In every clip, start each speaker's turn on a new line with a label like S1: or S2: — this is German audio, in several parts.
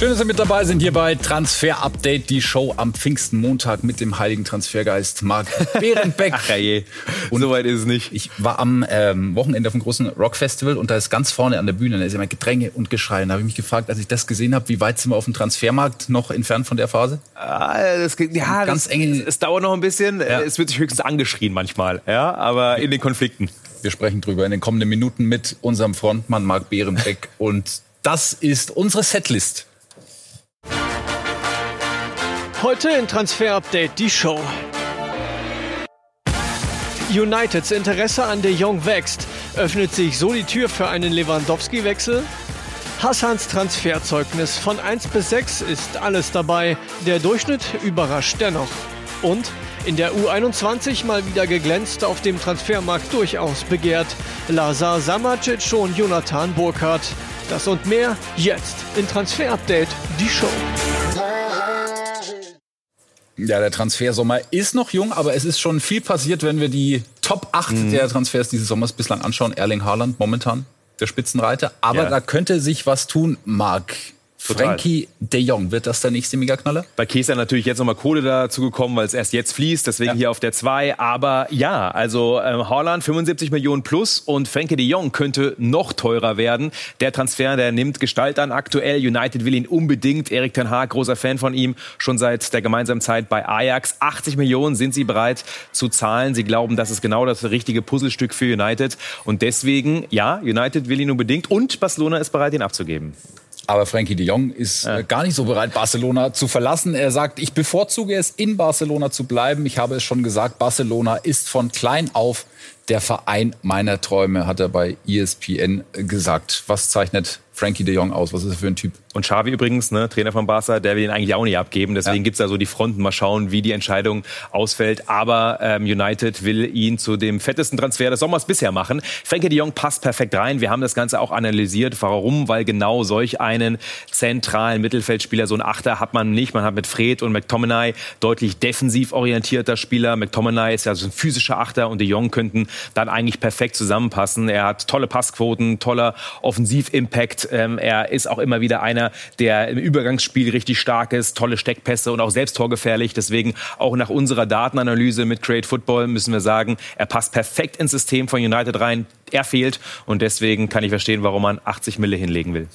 S1: Schön, dass Sie mit dabei sind hier bei Transfer Update, die Show am Pfingstenmontag mit dem heiligen Transfergeist Marc Behrenbeck.
S2: Ach je, und so weit ist es nicht.
S1: Ich war am ähm, Wochenende auf dem großen Rockfestival und da ist ganz vorne an der Bühne, da ist immer Gedränge und Geschrei. Da habe ich mich gefragt, als ich das gesehen habe, wie weit sind wir auf dem Transfermarkt noch entfernt von der Phase?
S2: Ah, das, ja, ganz das, enge. Es dauert noch ein bisschen. Ja. Es wird sich höchstens angeschrien manchmal, ja, aber in den Konflikten.
S1: Wir sprechen drüber in den kommenden Minuten mit unserem Frontmann Marc Behrenbeck und das ist unsere Setlist.
S3: Heute in Transfer Update die Show. Uniteds Interesse an De Jong wächst. Öffnet sich so die Tür für einen Lewandowski-Wechsel? Hassans Transferzeugnis von 1 bis 6 ist alles dabei. Der Durchschnitt überrascht dennoch. Und in der U21 mal wieder geglänzt, auf dem Transfermarkt durchaus begehrt. Lazar Samacic und Jonathan Burkhardt. Das und mehr jetzt in Transfer Update, die Show.
S1: Ja, der Transfersommer ist noch jung, aber es ist schon viel passiert, wenn wir die Top 8 mhm. der Transfers dieses Sommers bislang anschauen. Erling Haaland momentan der Spitzenreiter. Aber ja. da könnte sich was tun, Marc. Frankie de Jong, wird das der nächste Megaknaller?
S2: Bei Kesa natürlich jetzt nochmal Kohle dazu gekommen, weil es erst jetzt fließt, deswegen ja. hier auf der 2. Aber ja, also ähm, Holland 75 Millionen plus und Frankie de Jong könnte noch teurer werden. Der Transfer, der nimmt Gestalt an aktuell. United will ihn unbedingt. Erik Ten Haag, großer Fan von ihm, schon seit der gemeinsamen Zeit bei Ajax. 80 Millionen sind sie bereit zu zahlen. Sie glauben, das ist genau das richtige Puzzlestück für United. Und deswegen, ja, United will ihn unbedingt und Barcelona ist bereit, ihn abzugeben.
S1: Aber Frankie de Jong ist ja. Äh, gar nicht so bereit, Barcelona zu verlassen. Er sagt, ich bevorzuge es, in Barcelona zu bleiben. Ich habe es schon gesagt, Barcelona ist von klein auf der Verein meiner Träume, hat er bei ESPN gesagt. Was zeichnet Frankie de Jong aus? Was ist er für ein Typ?
S2: Und Xavi übrigens, ne, Trainer von Barca, der will ihn eigentlich auch nicht abgeben. Deswegen ja. gibt's da so die Fronten. Mal schauen, wie die Entscheidung ausfällt. Aber ähm, United will ihn zu dem fettesten Transfer des Sommers bisher machen. Frankie de Jong passt perfekt rein. Wir haben das Ganze auch analysiert. Warum? Weil genau solch einen zentralen Mittelfeldspieler, so ein Achter, hat man nicht. Man hat mit Fred und McTominay deutlich defensiv orientierter Spieler. McTominay ist ja so ein physischer Achter und de Jong könnten dann eigentlich perfekt zusammenpassen. Er hat tolle Passquoten, toller Offensiv-Impact. Ähm, er ist auch immer wieder einer, der im Übergangsspiel richtig stark ist, tolle Steckpässe und auch selbst torgefährlich. Deswegen auch nach unserer Datenanalyse mit Create Football müssen wir sagen, er passt perfekt ins System von United rein. Er fehlt und deswegen kann ich verstehen, warum man 80 Mille hinlegen will.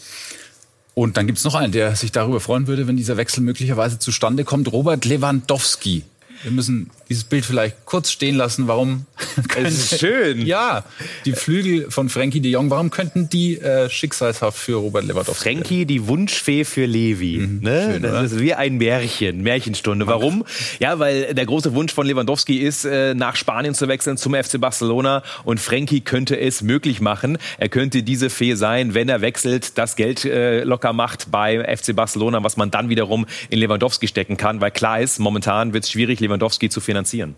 S1: Und dann gibt es noch einen, der sich darüber freuen würde, wenn dieser Wechsel möglicherweise zustande kommt. Robert Lewandowski wir müssen dieses Bild vielleicht kurz stehen lassen. Warum?
S2: Es ist schön.
S1: Ja, die Flügel von Frankie de Jong. Warum könnten die äh, schicksalshaft für Robert Lewandowski?
S2: Frankie, die Wunschfee für Levi. Mhm, ne? Schön, das ist wie ein Märchen, Märchenstunde. Warum? Ja, weil der große Wunsch von Lewandowski ist, äh, nach Spanien zu wechseln zum FC Barcelona. Und Frankie könnte es möglich machen. Er könnte diese Fee sein, wenn er wechselt, das Geld äh, locker macht bei FC Barcelona, was man dann wiederum in Lewandowski stecken kann. Weil klar ist, momentan wird es schwierig, Lewandowski zu finanzieren.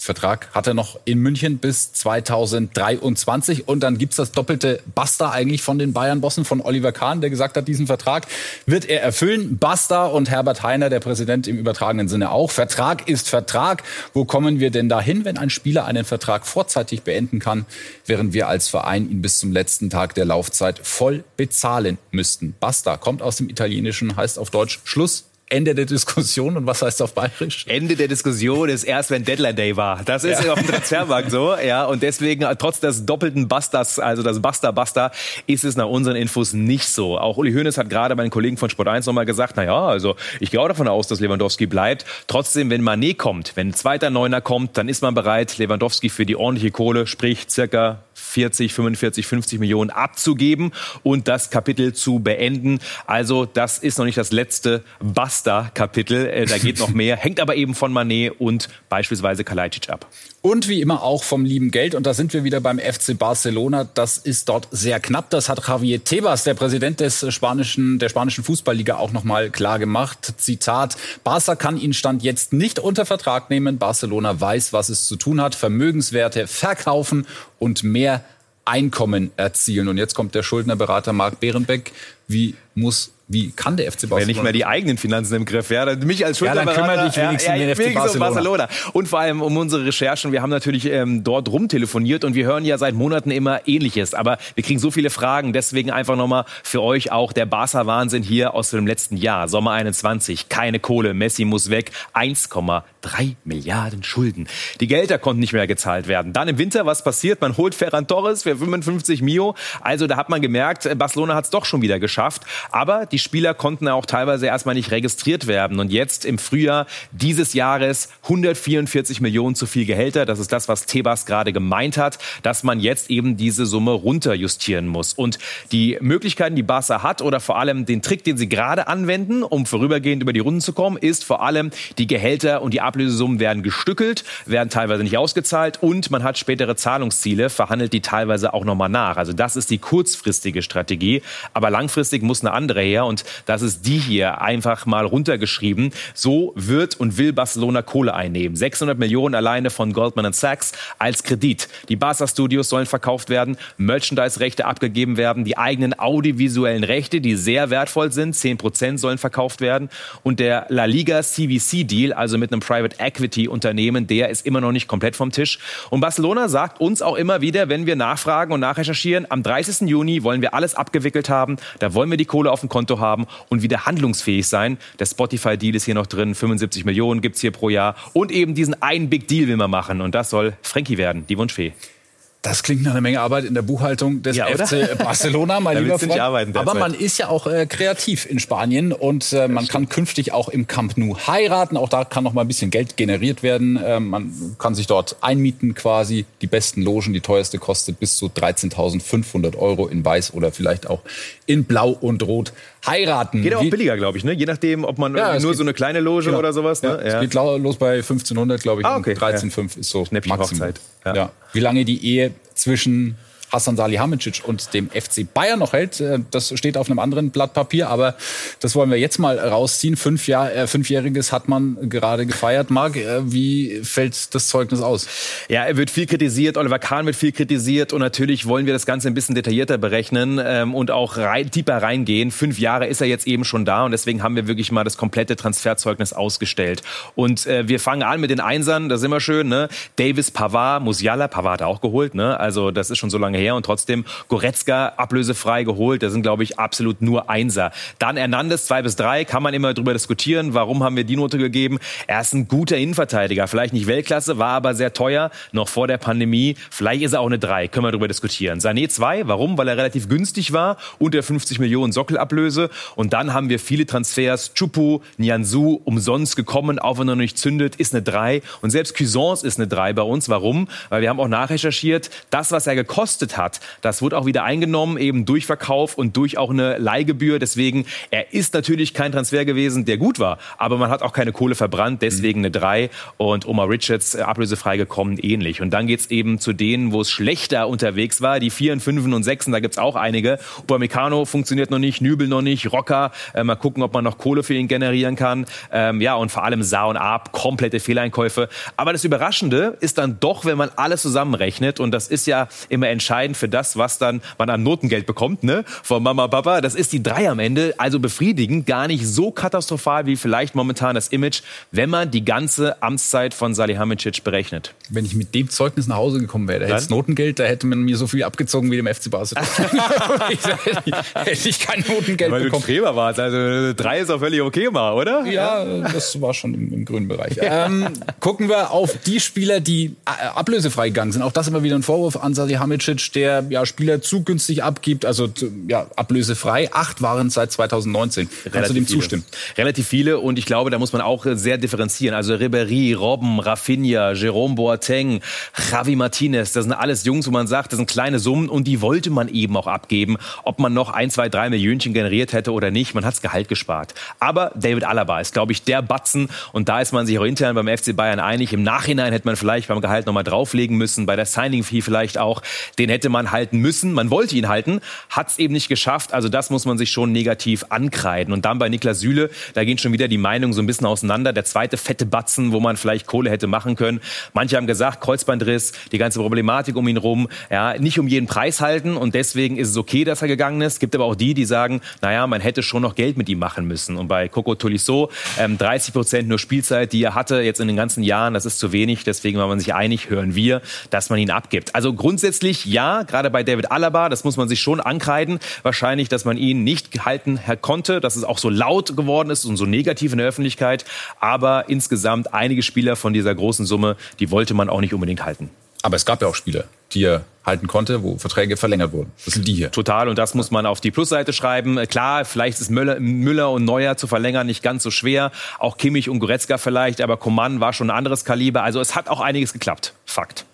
S1: Vertrag hat er noch in München bis 2023. Und dann gibt es das doppelte Basta eigentlich von den Bayern-Bossen, von Oliver Kahn, der gesagt hat, diesen Vertrag wird er erfüllen. Basta und Herbert Heiner, der Präsident im übertragenen Sinne auch. Vertrag ist Vertrag. Wo kommen wir denn dahin, wenn ein Spieler einen Vertrag vorzeitig beenden kann, während wir als Verein ihn bis zum letzten Tag der Laufzeit voll bezahlen müssten? Basta kommt aus dem Italienischen, heißt auf Deutsch Schluss Ende der Diskussion. Und was heißt auf Bayerisch?
S2: Ende der Diskussion ist erst, wenn Deadline Day war. Das ist ja. auf dem Transfermarkt so. Ja, und deswegen, trotz des doppelten Busters, also das Buster-Buster, ist es nach unseren Infos nicht so. Auch Uli Hoeneß hat gerade meinen Kollegen von Sport 1 nochmal gesagt, na ja, also ich gehe auch davon aus, dass Lewandowski bleibt. Trotzdem, wenn Manet kommt, wenn ein zweiter Neuner kommt, dann ist man bereit, Lewandowski für die ordentliche Kohle, sprich circa 40, 45, 50 Millionen abzugeben und das Kapitel zu beenden. Also das ist noch nicht das letzte Basta-Kapitel. Äh, da geht noch mehr, hängt aber eben von Manet und beispielsweise Kalajdzic ab.
S1: Und wie immer auch vom lieben Geld. Und da sind wir wieder beim FC Barcelona. Das ist dort sehr knapp. Das hat Javier Tebas, der Präsident des spanischen, der spanischen Fußballliga, auch nochmal klar gemacht. Zitat, Barca kann ihn Stand jetzt nicht unter Vertrag nehmen. Barcelona weiß, was es zu tun hat. Vermögenswerte verkaufen und mehr Einkommen erzielen. Und jetzt kommt der Schuldnerberater Marc Behrenbeck. Wie muss wie kann der FC
S2: Barcelona? Wenn nicht mehr die eigenen Finanzen im Griff, ja, mich als Schulterberater, ja, dann dich wenigstens ja, ja, um den FC Barcelona. Barcelona. Und vor allem um unsere Recherchen. Wir haben natürlich ähm, dort rumtelefoniert und wir hören ja seit Monaten immer Ähnliches. Aber wir kriegen so viele Fragen, deswegen einfach nochmal für euch auch der Barca-Wahnsinn hier aus dem letzten Jahr, Sommer 21. Keine Kohle, Messi muss weg, 1,3 Milliarden Schulden. Die Gelder konnten nicht mehr gezahlt werden. Dann im Winter, was passiert? Man holt Ferran Torres für 55 Mio. Also da hat man gemerkt, Barcelona hat es doch schon wieder geschafft. Aber die Spieler konnten auch teilweise erstmal nicht registriert werden. Und jetzt im Frühjahr dieses Jahres 144 Millionen zu viel Gehälter. Das ist das, was Tebas gerade gemeint hat, dass man jetzt eben diese Summe runterjustieren muss. Und die Möglichkeiten, die Barca hat oder vor allem den Trick, den sie gerade anwenden, um vorübergehend über die Runden zu kommen, ist vor allem die Gehälter und die Ablösesummen werden gestückelt, werden teilweise nicht ausgezahlt und man hat spätere Zahlungsziele, verhandelt die teilweise auch nochmal nach. Also das ist die kurzfristige Strategie. Aber langfristig muss eine andere her und das ist die hier einfach mal runtergeschrieben. So wird und will Barcelona Kohle einnehmen. 600 Millionen alleine von Goldman Sachs als Kredit. Die Barca Studios sollen verkauft werden, Merchandise-Rechte abgegeben werden, die eigenen audiovisuellen Rechte, die sehr wertvoll sind, 10 Prozent sollen verkauft werden und der La Liga CVC Deal, also mit einem Private Equity Unternehmen, der ist immer noch nicht komplett vom Tisch. Und Barcelona sagt uns auch immer wieder, wenn wir nachfragen und nachrecherchieren, am 30. Juni wollen wir alles abgewickelt haben, da wollen wir die Kohle auf dem Konto haben und wieder handlungsfähig sein. Der Spotify-Deal ist hier noch drin, 75 Millionen gibt es hier pro Jahr. Und eben diesen einen Big Deal will man machen. Und das soll Frankie werden, die Wunschfee.
S1: Das klingt nach einer Menge Arbeit in der Buchhaltung des ja, FC Barcelona, mein lieber Freund. Arbeiten, Aber man ist ja auch äh, kreativ in Spanien und äh, man kann künftig auch im Camp Nou heiraten. Auch da kann noch mal ein bisschen Geld generiert werden. Äh, man kann sich dort einmieten quasi. Die besten Logen, die teuerste kostet bis zu 13.500 Euro in Weiß oder vielleicht auch in Blau und Rot heiraten.
S2: Geht auch Wie, billiger, glaube ich, ne? Je nachdem, ob man ja, nur geht, so eine kleine Loge genau. oder sowas. Ne?
S1: Ja, ja. Es geht los bei 1500, glaube ich. Ah, okay. 13,5 ist so Maximum. Ja. ja. Wie lange die Ehe zwischen Hassan Salihamidzic und dem FC Bayern noch hält. Äh, das steht auf einem anderen Blatt Papier, aber das wollen wir jetzt mal rausziehen. Fünf Jahr, äh, Fünfjähriges hat man gerade gefeiert. Marc, äh, wie fällt das Zeugnis aus?
S2: Ja, er wird viel kritisiert, Oliver Kahn wird viel kritisiert und natürlich wollen wir das Ganze ein bisschen detaillierter berechnen ähm, und auch rein, tiefer reingehen. Fünf Jahre ist er jetzt eben schon da und deswegen haben wir wirklich mal das komplette Transferzeugnis ausgestellt. Und äh, wir fangen an mit den Einsern, das ist immer schön, ne? Davis, Pavard, Musiala, Pavard hat er auch geholt, ne? Also das ist schon so lange her und trotzdem Goretzka ablösefrei geholt. Das sind, glaube ich, absolut nur Einser. Dann Hernandez, zwei bis drei, kann man immer drüber diskutieren. Warum haben wir die Note gegeben? Er ist ein guter Innenverteidiger. Vielleicht nicht Weltklasse, war aber sehr teuer, noch vor der Pandemie. Vielleicht ist er auch eine drei, können wir drüber diskutieren. Sané zwei, warum? Weil er relativ günstig war, unter 50 Millionen Sockelablöse. Und dann haben wir viele Transfers. Chupu, Nianzu, umsonst gekommen, auch wenn er noch nicht zündet, ist eine drei. Und selbst Cuisance ist eine drei bei uns. Warum? Weil wir haben auch nachrecherchiert, das, was er gekostet hat, das wird auch wieder eingenommen, eben durch Verkauf und durch auch eine Leihgebühr. Deswegen, er ist natürlich kein Transfer gewesen, der gut war, aber man hat auch keine Kohle verbrannt, deswegen eine 3 und Omar Richards äh, ablösefrei gekommen, ähnlich. Und dann geht's eben zu denen, wo es schlechter unterwegs war, die 4, 5 und 6, da gibt's auch einige. Upamecano funktioniert noch nicht, Nübel noch nicht, Rocker, äh, mal gucken, ob man noch Kohle für ihn generieren kann. Ähm, ja, und vor allem Sa und Ab, komplette Fehleinkäufe. Aber das Überraschende ist dann doch, wenn man alles zusammenrechnet, und das ist ja immer entscheidend für das, was dann man an Notengeld bekommt, ne? Von Mama, Papa. Das ist die drei am Ende. Also befriedigend. Gar nicht so katastrophal wie vielleicht momentan das Image, wenn man die ganze Amtszeit von Salihamidzic berechnet.
S1: Wenn ich mit dem Zeugnis nach Hause gekommen wäre, da hätte es Notengeld, da hätte man mir so viel abgezogen wie dem FC Barcelona. hätte ich kein Notengeld
S2: Weil bekommen. Weil du Streber warst. Also drei ist auch völlig okay mal, oder?
S1: Ja, das war schon im, im grünen Bereich. ähm, gucken wir auf die Spieler, die äh, ablösefrei gegangen sind. Auch das immer wieder ein Vorwurf an Salihamidzic, der der ja, Spieler zu günstig abgibt, also ja, ablösefrei. Acht waren seit 2019. Kannst Relativ du dem viele. zustimmen?
S2: Relativ viele und ich glaube, da muss man auch sehr differenzieren. Also Ribéry, Robben, Rafinha, Jerome Boateng, Javi Martinez, das sind alles Jungs, wo man sagt, das sind kleine Summen und die wollte man eben auch abgeben. Ob man noch ein, zwei, drei Millionchen generiert hätte oder nicht, man hat's Gehalt gespart. Aber David Alaba ist, glaube ich, der Batzen und da ist man sich auch intern beim FC Bayern einig. Im Nachhinein hätte man vielleicht beim Gehalt nochmal drauflegen müssen, bei der Signing-Fee vielleicht auch. Den hätte hätte man halten müssen. Man wollte ihn halten, hat es eben nicht geschafft. Also das muss man sich schon negativ ankreiden. Und dann bei Niklas Süle, da gehen schon wieder die Meinungen so ein bisschen auseinander. Der zweite fette Batzen, wo man vielleicht Kohle hätte machen können. Manche haben gesagt, Kreuzbandriss, die ganze Problematik um ihn rum, ja, nicht um jeden Preis halten und deswegen ist es okay, dass er gegangen ist. Gibt aber auch die, die sagen, naja, man hätte schon noch Geld mit ihm machen müssen. Und bei Coco Tolisso, ähm, 30 Prozent nur Spielzeit, die er hatte jetzt in den ganzen Jahren, das ist zu wenig. Deswegen war man sich einig, hören wir, dass man ihn abgibt. Also grundsätzlich ja, gerade bei David Alaba, das muss man sich schon ankreiden. Wahrscheinlich, dass man ihn nicht halten konnte, dass es auch so laut geworden ist und so negativ in der Öffentlichkeit. Aber insgesamt einige Spieler von dieser großen Summe, die wollte man auch nicht unbedingt halten.
S1: Aber es gab ja auch Spieler, die er halten konnte, wo Verträge verlängert wurden. Das sind die hier.
S2: Total. Und das muss man auf die Plusseite schreiben. Klar, vielleicht ist Müller, Müller und Neuer zu verlängern nicht ganz so schwer. Auch Kimmich und Goretzka vielleicht. Aber Coman war schon ein anderes Kaliber. Also es hat auch einiges geklappt. Fakt.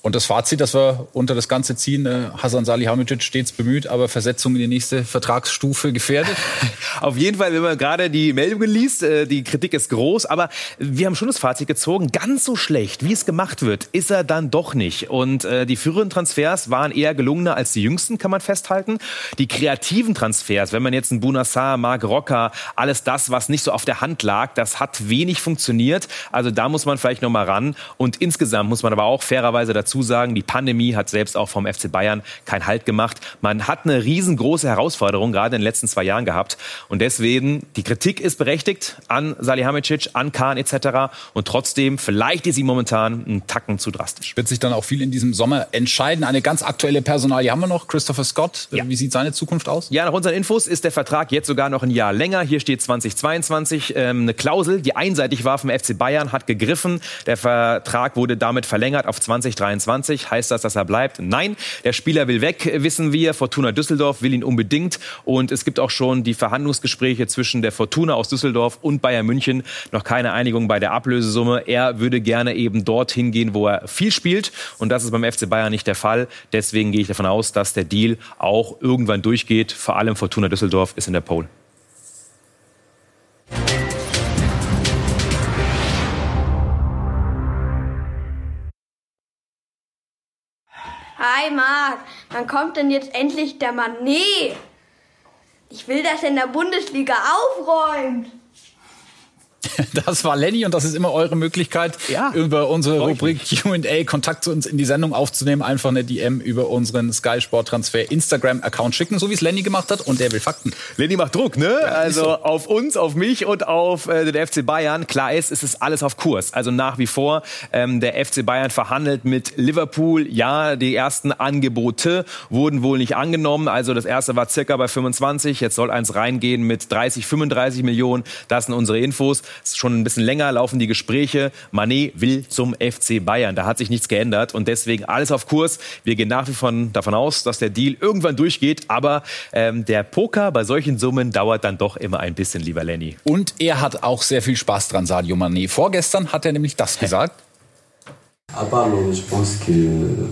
S1: Und das Fazit, das wir unter das Ganze ziehen, äh, Hasan Salihamidzic stets bemüht, aber Versetzung in die nächste Vertragsstufe gefährdet?
S2: Auf jeden Fall, wenn man gerade die Meldungen liest, äh, die Kritik ist groß, aber wir haben schon das Fazit gezogen, ganz so schlecht, wie es gemacht wird, ist er dann doch nicht. Und äh, die früheren Transfers waren eher gelungener als die jüngsten, kann man festhalten. Die kreativen Transfers, wenn man jetzt einen Bunassar, Marc Rocker, alles das, was nicht so auf der Hand lag, das hat wenig funktioniert. Also da muss man vielleicht noch mal ran. Und insgesamt muss man aber auch fairerweise dazu dazu sagen, die Pandemie hat selbst auch vom FC Bayern keinen Halt gemacht. Man hat eine riesengroße Herausforderung gerade in den letzten zwei Jahren gehabt. Und deswegen, die Kritik ist berechtigt an Salihamidzic, an Kahn etc. Und trotzdem, vielleicht ist sie momentan ein Tacken zu drastisch.
S1: Wird sich dann auch viel in diesem Sommer entscheiden. Eine ganz aktuelle Personalie haben wir noch, Christopher Scott. Ja. Wie sieht seine Zukunft aus?
S2: Ja, nach unseren Infos ist der Vertrag jetzt sogar noch ein Jahr länger. Hier steht 2022. Ähm, eine Klausel, die einseitig war vom FC Bayern, hat gegriffen. Der Vertrag wurde damit verlängert auf 2023. 2023. Heißt das, dass er bleibt? Nein, der Spieler will weg, wissen wir. Fortuna Düsseldorf will ihn unbedingt. Und es gibt auch schon die Verhandlungsgespräche zwischen der Fortuna aus Düsseldorf und Bayern München. Noch keine Einigung bei der Ablösesumme. Er würde gerne eben dorthin gehen, wo er viel spielt. Und das ist beim FC Bayern nicht der Fall. Deswegen gehe ich davon aus, dass der Deal auch irgendwann durchgeht. Vor allem Fortuna Düsseldorf ist in der Pole.
S4: Hi Marc, wann kommt denn jetzt endlich der Manet? Ich will, dass er in der Bundesliga aufräumt.
S1: Das war Lenny und das ist immer eure Möglichkeit, ja, über unsere Rubrik Q&A Kontakt zu uns in die Sendung aufzunehmen. Einfach eine DM über unseren Sky Sport Transfer Instagram Account schicken, so wie es Lenny gemacht hat und der will Fakten.
S2: Lenny macht Druck, ne? Ja, also so. auf uns, auf mich und auf äh, den FC Bayern. Klar ist, es ist alles auf Kurs. Also nach wie vor ähm, der FC Bayern verhandelt mit Liverpool. Ja, die ersten Angebote wurden wohl nicht angenommen. Also das erste war circa bei 25. Jetzt soll eins reingehen mit 30, 35 Millionen. Das sind unsere Infos schon ein bisschen länger laufen die Gespräche. Manet will zum FC Bayern. Da hat sich nichts geändert und deswegen alles auf Kurs. Wir gehen nach wie vor davon aus, dass der Deal irgendwann durchgeht. Aber ähm, der Poker bei solchen Summen dauert dann doch immer ein bisschen, lieber Lenny.
S1: Und er hat auch sehr viel Spaß dran, Sadio Manet. Vorgestern hat er nämlich das gesagt. Aber je pense que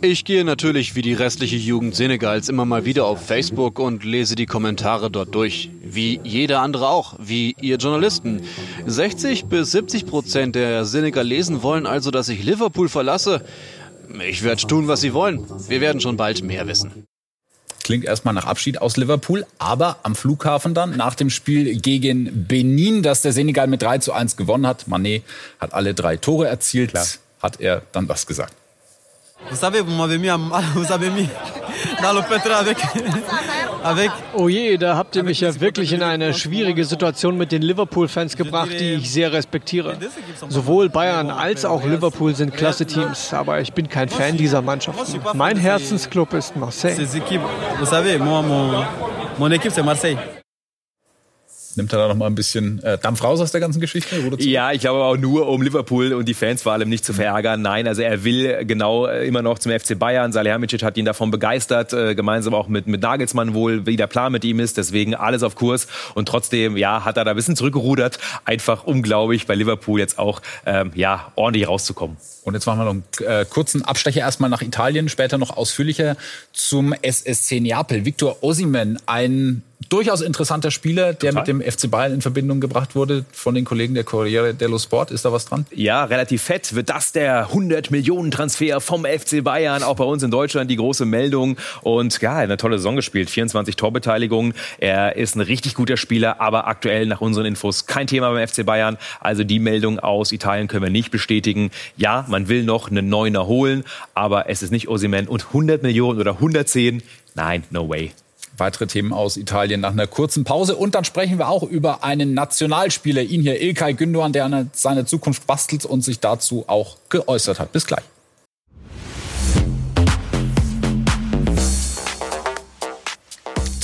S5: ich gehe natürlich wie die restliche Jugend Senegals immer mal wieder auf Facebook und lese die Kommentare dort durch. Wie jeder andere auch, wie ihr Journalisten. 60 bis 70 Prozent der Senegalesen wollen also, dass ich Liverpool verlasse. Ich werde tun, was sie wollen. Wir werden schon bald mehr wissen.
S1: Klingt erstmal nach Abschied aus Liverpool, aber am Flughafen dann, nach dem Spiel gegen Benin, das der Senegal mit 3 zu 1 gewonnen hat. Manet hat alle drei Tore erzielt. Klar hat er dann das gesagt.
S3: Oh je, da habt ihr mich ja wirklich in eine schwierige Situation mit den Liverpool-Fans gebracht, die ich sehr respektiere. Sowohl Bayern als auch Liverpool sind klasse Teams, aber ich bin kein Fan dieser Mannschaften. Mein Herzensclub ist Marseille. Mon équipe, c'est Marseille.
S1: Nimmt er da noch mal ein bisschen äh, Dampf raus aus der ganzen Geschichte?
S2: Ja, ich glaube auch nur, um Liverpool und die Fans vor allem nicht zu mhm. verärgern. Nein, also er will genau äh, immer noch zum FC Bayern. Salihamidzic hat ihn davon begeistert, äh, gemeinsam auch mit, mit Nagelsmann wohl, wie der Plan mit ihm ist. Deswegen alles auf Kurs. Und trotzdem, ja, hat er da ein bisschen zurückgerudert. Einfach unglaublich, bei Liverpool jetzt auch ähm, ja, ordentlich rauszukommen.
S1: Und jetzt machen wir noch einen äh, kurzen Abstecher erstmal nach Italien, später noch ausführlicher zum SSC Neapel. Victor Osimen, ein durchaus interessanter Spieler, der Total. mit dem FC Bayern in Verbindung gebracht wurde von den Kollegen der Corriere dello Sport. Ist da was dran?
S2: Ja, relativ fett. Wird das der 100 Millionen Transfer vom FC Bayern? Auch bei uns in Deutschland die große Meldung. Und ja, eine tolle Saison gespielt. 24 Torbeteiligungen. Er ist ein richtig guter Spieler, aber aktuell nach unseren Infos kein Thema beim FC Bayern. Also die Meldung aus Italien können wir nicht bestätigen. Ja, man will noch einen Neuner holen, aber es ist nicht Osimen und 100 Millionen oder 110. Nein, no way
S1: weitere Themen aus Italien nach einer kurzen Pause. Und dann sprechen wir auch über einen Nationalspieler, ihn hier, Ilkay Gündoğan, der an seiner Zukunft bastelt und sich dazu auch geäußert hat. Bis gleich.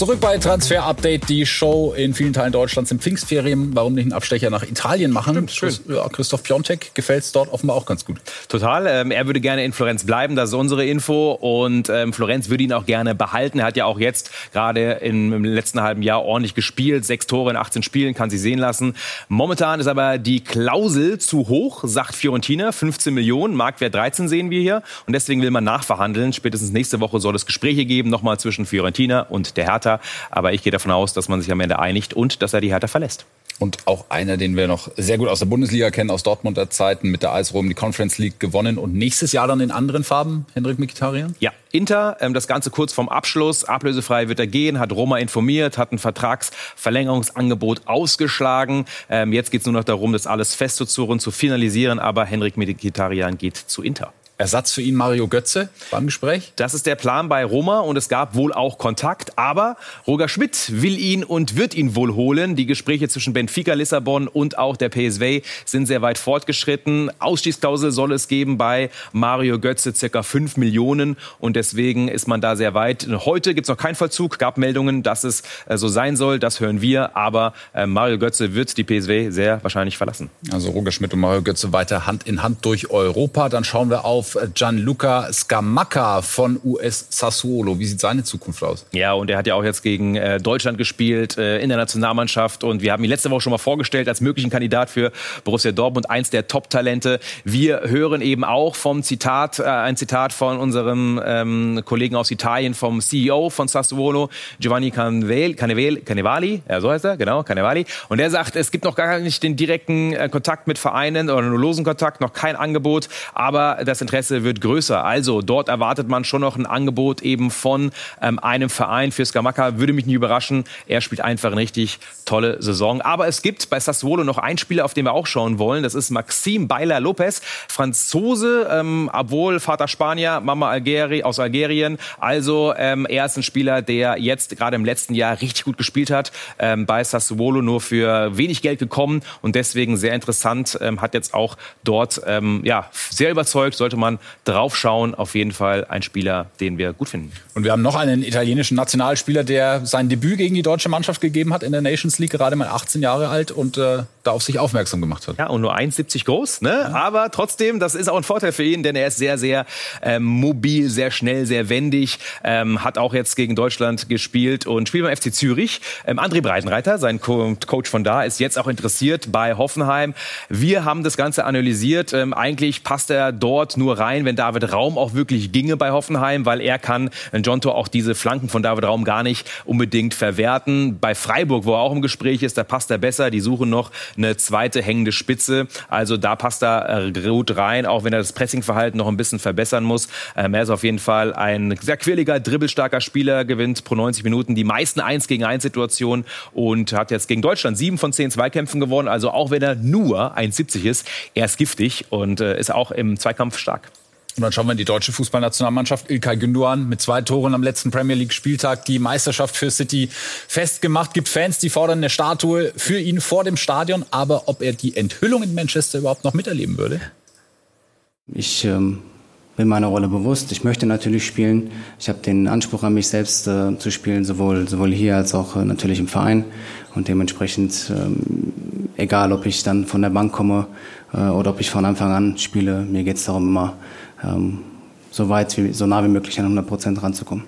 S1: Zurück bei Transfer Update, die Show in vielen Teilen Deutschlands sind Pfingstferien. Warum nicht einen Abstecher nach Italien machen? Stimmt, schön. Ja, Christoph Piontek gefällt es dort offenbar auch ganz gut.
S2: Total. Ähm, er würde gerne in Florenz bleiben, das ist unsere Info. Und ähm, Florenz würde ihn auch gerne behalten. Er hat ja auch jetzt gerade im letzten halben Jahr ordentlich gespielt. Sechs Tore in 18 Spielen, kann sie sehen lassen. Momentan ist aber die Klausel zu hoch, sagt Fiorentina. 15 Millionen, Marktwert 13 sehen wir hier. Und deswegen will man nachverhandeln. Spätestens nächste Woche soll es Gespräche geben, nochmal zwischen Fiorentina und der Hertha. Hertha. Aber ich gehe davon aus, dass man sich am Ende einigt und dass er die Hertha verlässt.
S1: Und auch einer, den wir noch sehr gut aus der Bundesliga kennen, aus Dortmunder Zeiten, mit der Eis die Conference League gewonnen und nächstes Jahr dann in anderen Farben, Hendrik Mikitarian?
S2: Ja, Inter, ähm, das Ganze kurz vorm Abschluss, ablösefrei wird er gehen, hat Roma informiert, hat ein Vertragsverlängerungsangebot ausgeschlagen. Ähm, jetzt geht es nur noch darum, das alles festzuzurren, zu finalisieren, aber Henrik Mikitarian geht zu Inter.
S1: Ersatz für ihn Mario Götze beim Gespräch?
S2: Das ist der Plan bei Roma und es gab wohl auch Kontakt. Aber Roger Schmidt will ihn und wird ihn wohl holen. Die Gespräche zwischen Benfica Lissabon und auch der PSV sind sehr weit fortgeschritten. Ausstiegsklausel soll es geben bei Mario Götze, circa 5 Millionen. Und deswegen ist man da sehr weit. Heute gibt es noch keinen Vollzug, gab Meldungen, dass es äh, so sein soll. Das hören wir. Aber äh, Mario Götze wird die PSV sehr wahrscheinlich verlassen.
S1: Also Roger Schmidt und Mario Götze weiter Hand in Hand durch Europa. Dann schauen wir auf Gianluca Scamacca von US Sassuolo. Wie sieht seine Zukunft aus?
S2: Ja, und er hat ja auch jetzt gegen äh, Deutschland gespielt äh, in der Nationalmannschaft und wir haben ihn letzte Woche schon mal vorgestellt als möglichen Kandidat für Borussia Dortmund, eins der Top-Talente. Wir hören eben auch vom Zitat, äh, ein Zitat von unserem ähm, Kollegen aus Italien, vom CEO von Sassuolo, Giovanni Canevel, Canevel, Canevali, ja, so heißt er, genau, Canevali. Und er sagt, es gibt noch gar nicht den direkten äh, Kontakt mit Vereinen oder nur losen Kontakt, noch kein Angebot, aber das Interesse Interesse wird größer. Also dort erwartet man schon noch ein Angebot eben von ähm, einem Verein für Skamaka. Würde mich nicht überraschen. Er spielt einfach eine richtig tolle Saison. Aber es gibt bei Sassuolo noch einen Spieler, auf den wir auch schauen wollen. Das ist Maxim Beiler Lopez, Franzose, ähm, obwohl Vater Spanier, Mama Algeri, aus Algerien. Also ähm, er ist ein Spieler, der jetzt gerade im letzten Jahr richtig gut gespielt hat. Ähm, bei Sassuolo nur für wenig Geld gekommen und deswegen sehr interessant. Ähm, hat jetzt auch dort ähm, ja sehr überzeugt. Sollte man draufschauen. Auf jeden Fall ein Spieler, den wir gut finden.
S1: Und wir haben noch einen italienischen Nationalspieler, der sein Debüt gegen die deutsche Mannschaft gegeben hat in der Nations League, gerade mal 18 Jahre alt und äh, da auf sich aufmerksam gemacht hat.
S2: Ja, und nur 1,70 groß, ne? Ja. Aber trotzdem, das ist auch ein Vorteil für ihn, denn er ist sehr, sehr ähm, mobil, sehr schnell, sehr wendig. Ähm, hat auch jetzt gegen Deutschland gespielt und spielt beim FC Zürich. Ähm, André Breitenreiter, sein Co Coach von da, ist jetzt auch interessiert bei Hoffenheim. Wir haben das Ganze analysiert. Ähm, eigentlich passt er dort nur rein, wenn David Raum auch wirklich ginge bei Hoffenheim, weil er kann, John Tor auch diese Flanken von David Raum gar nicht unbedingt verwerten. Bei Freiburg, wo er auch im Gespräch ist, da passt er besser. Die suchen noch eine zweite hängende Spitze. Also da passt er äh, gut rein, auch wenn er das Pressingverhalten noch ein bisschen verbessern muss. Ähm, er ist auf jeden Fall ein sehr quirliger, dribbelstarker Spieler, gewinnt pro 90 Minuten die meisten 1 gegen 1 Situationen und hat jetzt gegen Deutschland sieben von zehn Zweikämpfen gewonnen. Also auch wenn er nur 1,70 ist, er ist giftig und äh, ist auch im Zweikampf stark.
S1: Und dann schauen wir in die deutsche Fußballnationalmannschaft. Ilkay Gündoğan mit zwei Toren am letzten Premier League Spieltag die Meisterschaft für City festgemacht. Gibt Fans, die fordern eine Statue für ihn vor dem Stadion. Aber ob er die Enthüllung in Manchester überhaupt noch miterleben würde?
S6: Ich ähm, bin meiner Rolle bewusst. Ich möchte natürlich spielen. Ich habe den Anspruch an mich selbst äh, zu spielen, sowohl, sowohl hier als auch äh, natürlich im Verein. Und dementsprechend, ähm, egal ob ich dann von der Bank komme äh, oder ob ich von Anfang an spiele, mir geht es darum, immer ähm, so weit, wie, so nah wie möglich an 100 Prozent ranzukommen.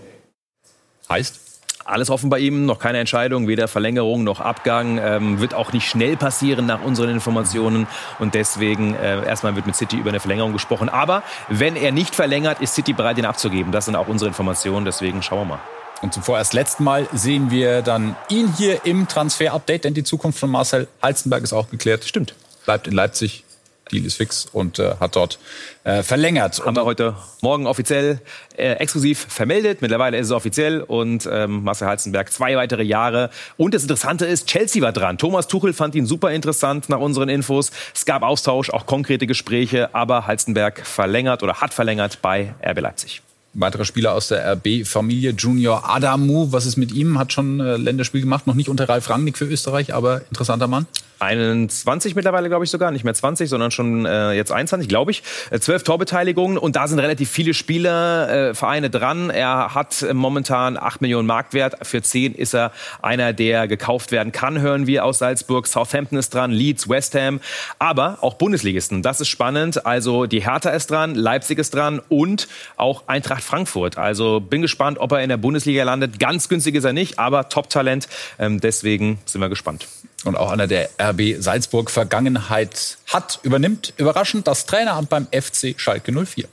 S2: Heißt? Alles offen bei ihm, noch keine Entscheidung, weder Verlängerung noch Abgang. Ähm, wird auch nicht schnell passieren nach unseren Informationen. Und deswegen äh, erstmal wird mit City über eine Verlängerung gesprochen. Aber wenn er nicht verlängert, ist City bereit, ihn abzugeben. Das sind auch unsere Informationen. Deswegen schauen wir mal.
S1: Und zum vorerst letzten Mal sehen wir dann ihn hier im Transfer-Update, denn die Zukunft von Marcel Halzenberg ist auch geklärt. Stimmt. Bleibt in Leipzig. Deal ist fix und äh, hat dort äh, verlängert.
S2: Haben wir heute Morgen offiziell äh, exklusiv vermeldet. Mittlerweile ist es offiziell und ähm, Marcel Halzenberg zwei weitere Jahre. Und das Interessante ist, Chelsea war dran. Thomas Tuchel fand ihn super interessant nach unseren Infos. Es gab Austausch, auch konkrete Gespräche, aber Halzenberg verlängert oder hat verlängert bei RB Leipzig.
S1: Weiterer Spieler aus der RB-Familie, Junior Adamu. Was ist mit ihm? Hat schon äh, Länderspiel gemacht, noch nicht unter Ralf Rangnick für Österreich, aber interessanter Mann.
S2: 21 mittlerweile, glaube ich sogar, nicht mehr 20, sondern schon äh, jetzt 21, glaube ich. Äh, zwölf Torbeteiligungen und da sind relativ viele Spieler, äh, Vereine dran. Er hat äh, momentan 8 Millionen Marktwert. Für 10 ist er einer, der gekauft werden kann, hören wir aus Salzburg. Southampton ist dran, Leeds, West Ham, aber auch Bundesligisten. Das ist spannend. Also die Hertha ist dran, Leipzig ist dran und auch Eintracht Frankfurt. Also bin gespannt, ob er in der Bundesliga landet. Ganz günstig ist er nicht, aber Top-Talent. Ähm, deswegen sind wir gespannt
S1: und auch einer der RB Salzburg Vergangenheit hat, übernimmt überraschend das Traineramt beim FC Schalke 04.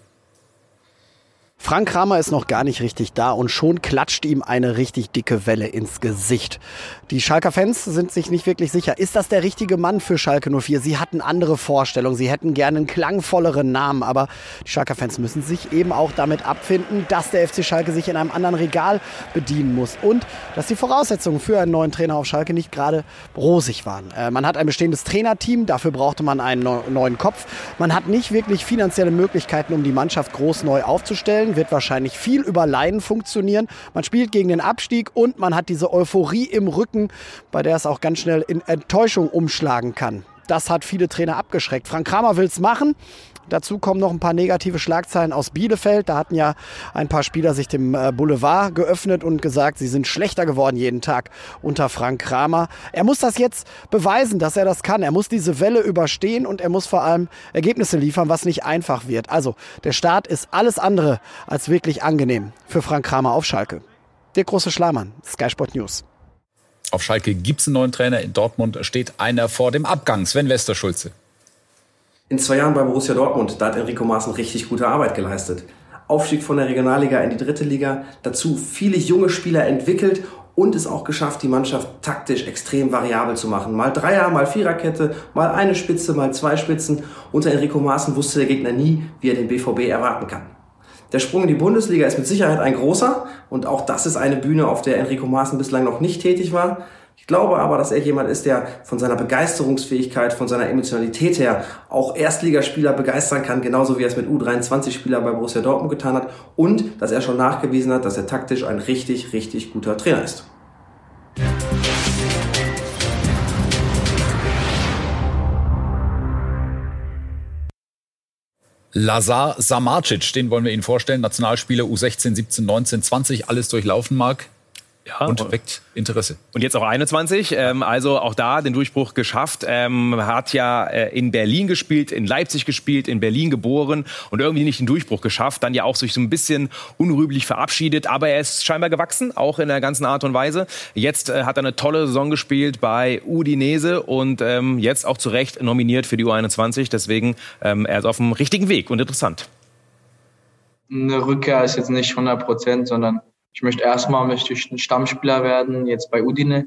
S7: Frank Kramer ist noch gar nicht richtig da und schon klatscht ihm eine richtig dicke Welle ins Gesicht. Die Schalker Fans sind sich nicht wirklich sicher. Ist das der richtige Mann für Schalke 04? Sie hatten andere Vorstellungen. Sie hätten gerne einen klangvolleren Namen. Aber die Schalker Fans müssen sich eben auch damit abfinden, dass der FC Schalke sich in einem anderen Regal bedienen muss. Und dass die Voraussetzungen für einen neuen Trainer auf Schalke nicht gerade rosig waren. Äh, man hat ein bestehendes Trainerteam. Dafür brauchte man einen neuen Kopf. Man hat nicht wirklich finanzielle Möglichkeiten, um die Mannschaft groß neu aufzustellen wird wahrscheinlich viel über Laien funktionieren. Man spielt gegen den Abstieg und man hat diese Euphorie im Rücken, bei der es auch ganz schnell in Enttäuschung umschlagen kann. Das hat viele Trainer abgeschreckt. Frank Kramer will es machen. Dazu kommen noch ein paar negative Schlagzeilen aus Bielefeld. Da hatten ja ein paar Spieler sich dem äh, Boulevard geöffnet und gesagt, sie sind schlechter geworden jeden Tag unter Frank Kramer. Er muss das jetzt beweisen, dass er das kann. Er muss diese Welle überstehen und er muss vor allem Ergebnisse liefern, was nicht einfach wird. Also der Start ist alles andere als wirklich angenehm für Frank Kramer auf Schalke. Der große Schlamann, Sky Sport News.
S1: Auf Schalke gibt es einen neuen Trainer. In Dortmund steht einer vor dem Abgang. Sven Westerschulze.
S8: In zwei Jahren bei Borussia Dortmund, da hat Enrico Maaßen richtig gute Arbeit geleistet. Aufstieg von der Regionalliga in die dritte Liga, dazu viele junge Spieler entwickelt und es auch geschafft, die Mannschaft taktisch extrem variabel zu machen. Mal Dreier, mal Viererkette, mal eine Spitze, mal zwei Spitzen. Unter Enrico Maaßen wusste der Gegner nie, wie er den BVB erwarten kann. Der Sprung in die Bundesliga ist mit Sicherheit ein großer und auch das ist eine Bühne, auf der Enrico Maaßen bislang noch nicht tätig war. Ich glaube aber, dass er jemand ist, der von seiner Begeisterungsfähigkeit, von seiner Emotionalität her auch Erstligaspieler begeistern kann, genauso wie er es mit U23-Spielern bei Borussia Dortmund getan hat und dass er schon nachgewiesen hat, dass er taktisch ein richtig, richtig guter Trainer ist.
S1: Lazar Samarcic, den wollen wir Ihnen vorstellen. Nationalspieler U16, 17, 19, 20, alles durchlaufen mag. Ja, und weckt Interesse.
S2: Und jetzt auch 21, ähm, also auch da den Durchbruch geschafft. Ähm, hat ja äh, in Berlin gespielt, in Leipzig gespielt, in Berlin geboren und irgendwie nicht den Durchbruch geschafft. Dann ja auch sich so ein bisschen unrühmlich verabschiedet, aber er ist scheinbar gewachsen, auch in der ganzen Art und Weise. Jetzt äh, hat er eine tolle Saison gespielt bei Udinese und ähm, jetzt auch zu Recht nominiert für die U21. Deswegen ähm, er ist auf dem richtigen Weg und interessant.
S9: Eine Rückkehr ist jetzt nicht 100 Prozent, sondern ich möchte erstmal möchte ein Stammspieler werden, jetzt bei Udine.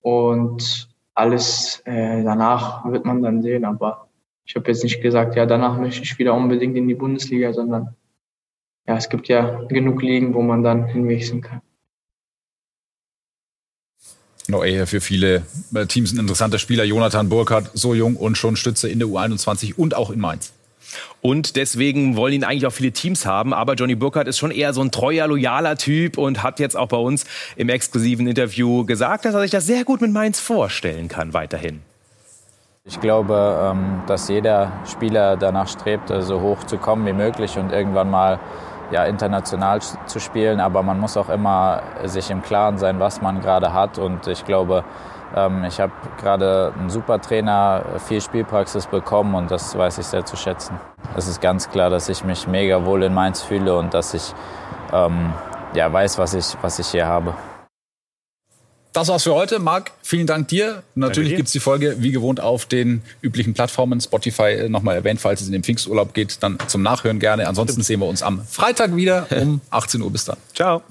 S9: Und alles äh, danach wird man dann sehen. Aber ich habe jetzt nicht gesagt, ja, danach möchte ich wieder unbedingt in die Bundesliga, sondern ja, es gibt ja genug Ligen, wo man dann hinwechseln kann.
S1: No, eher für viele äh, Teams ein interessanter Spieler. Jonathan Burkhardt, so jung und schon Stütze in der U21 und auch in Mainz.
S2: Und deswegen wollen ihn eigentlich auch viele Teams haben. Aber Johnny Burkhardt ist schon eher so ein treuer, loyaler Typ und hat jetzt auch bei uns im exklusiven Interview gesagt, dass er sich das sehr gut mit Mainz vorstellen kann weiterhin.
S10: Ich glaube, ähm, dass jeder Spieler danach strebt, so hoch zu kommen wie möglich und irgendwann mal ja, international zu spielen. Aber man muss auch immer sich im Klaren sein, was man gerade hat. Und ich glaube, ich habe gerade einen super Trainer, viel Spielpraxis bekommen und das weiß ich sehr zu schätzen. Es ist ganz klar, dass ich mich mega wohl in Mainz fühle und dass ich ähm, ja, weiß, was ich, was ich hier habe.
S1: Das war's für heute. Marc, vielen Dank dir. Natürlich gibt's die Folge wie gewohnt auf den üblichen Plattformen. Spotify äh, nochmal erwähnt, falls es in den Pfingsturlaub geht, dann zum Nachhören gerne. Ansonsten sehen wir uns am Freitag wieder um 18 Uhr. Bis dann.
S2: Ciao.